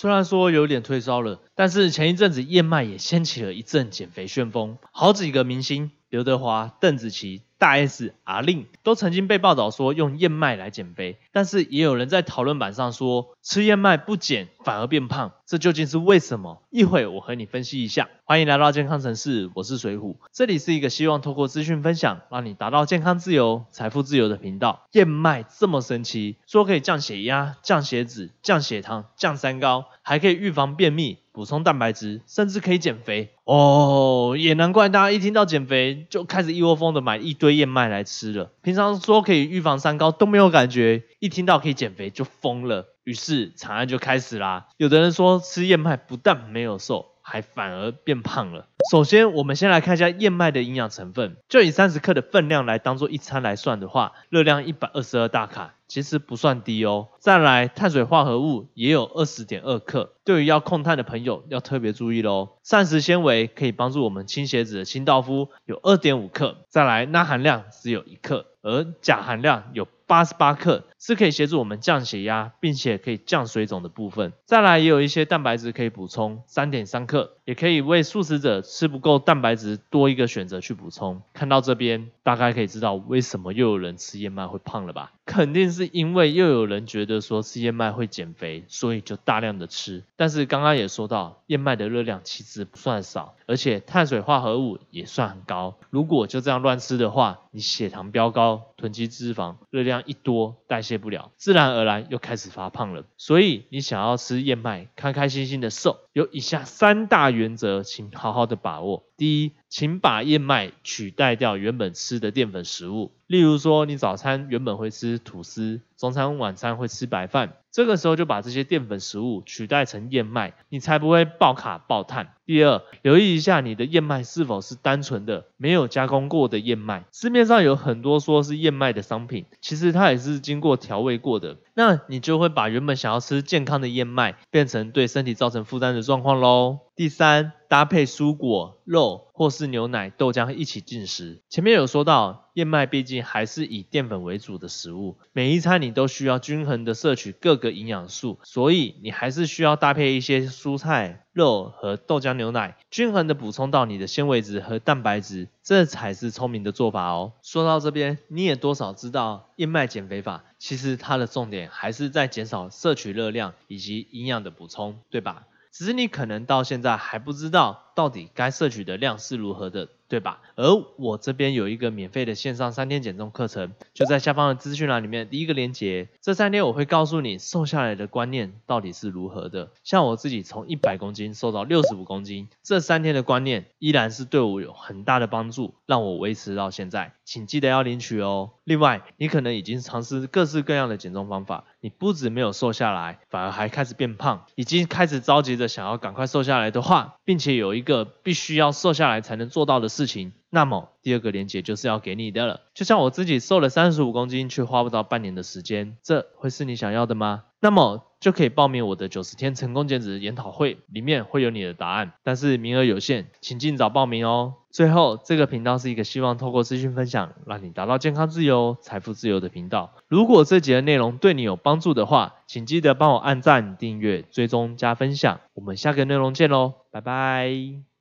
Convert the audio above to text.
虽然说有点退烧了，但是前一阵子燕麦也掀起了一阵减肥旋风，好几个明星刘德华、邓紫棋。大 S、阿令都曾经被报道说用燕麦来减肥，但是也有人在讨论板上说吃燕麦不减反而变胖，这究竟是为什么？一会我和你分析一下。欢迎来到健康城市，我是水虎，这里是一个希望透过资讯分享，让你达到健康自由、财富自由的频道。燕麦这么神奇，说可以降血压、降血脂、降血糖、降三高，还可以预防便秘。补充蛋白质，甚至可以减肥哦，也难怪大家一听到减肥就开始一窝蜂的买一堆燕麦来吃了。平常说可以预防三高都没有感觉，一听到可以减肥就疯了，于是惨案就开始啦。有的人说吃燕麦不但没有瘦。还反而变胖了。首先，我们先来看一下燕麦的营养成分。就以三十克的分量来当做一餐来算的话，热量一百二十二大卡，其实不算低哦。再来，碳水化合物也有二十点二克，对于要控碳的朋友要特别注意喽。膳食纤维可以帮助我们清血脂的清道夫有二点五克，再来钠含量只有一克，而钾含量有。八十八克是可以协助我们降血压，并且可以降水肿的部分。再来也有一些蛋白质可以补充，三点三克，也可以为素食者吃不够蛋白质多一个选择去补充。看到这边，大概可以知道为什么又有人吃燕麦会胖了吧？肯定是因为又有人觉得说吃燕麦会减肥，所以就大量的吃。但是刚刚也说到，燕麦的热量其实不算少，而且碳水化合物也算很高。如果就这样乱吃的话，你血糖飙高，囤积脂肪，热量一多代谢不了，自然而然又开始发胖了。所以你想要吃燕麦，开开心心的瘦，有以下三大原则，请好好的把握。第一，请把燕麦取代掉原本吃的淀粉食物，例如说你早餐原本会吃吐司，中餐晚餐会吃白饭，这个时候就把这些淀粉食物取代成燕麦，你才不会爆卡爆碳。第二，留意一下你的燕麦是否是单纯的没有加工过的燕麦，市面上有很多说是燕麦的商品，其实它也是经过调味过的，那你就会把原本想要吃健康的燕麦变成对身体造成负担的状况喽。第三，搭配蔬果、肉或是牛奶、豆浆一起进食。前面有说到，燕麦毕竟还是以淀粉为主的食物，每一餐你都需要均衡的摄取各个营养素，所以你还是需要搭配一些蔬菜、肉和豆浆、牛奶，均衡的补充到你的纤维质和蛋白质，这才是聪明的做法哦。说到这边，你也多少知道燕麦减肥法，其实它的重点还是在减少摄取热量以及营养的补充，对吧？只是你可能到现在还不知道到底该摄取的量是如何的。对吧？而我这边有一个免费的线上三天减重课程，就在下方的资讯栏里面第一个链接。这三天我会告诉你瘦下来的观念到底是如何的。像我自己从一百公斤瘦到六十五公斤，这三天的观念依然是对我有很大的帮助，让我维持到现在。请记得要领取哦。另外，你可能已经尝试各式各样的减重方法，你不止没有瘦下来，反而还开始变胖，已经开始着急着想要赶快瘦下来的话，并且有一个必须要瘦下来才能做到的。事情，那么第二个连接就是要给你的了。就像我自己瘦了三十五公斤，却花不到半年的时间，这会是你想要的吗？那么就可以报名我的九十天成功减脂研讨会，里面会有你的答案，但是名额有限，请尽早报名哦。最后，这个频道是一个希望透过资讯分享，让你达到健康自由、财富自由的频道。如果这节的内容对你有帮助的话，请记得帮我按赞、订阅、追踪、加分享。我们下个内容见喽，拜拜。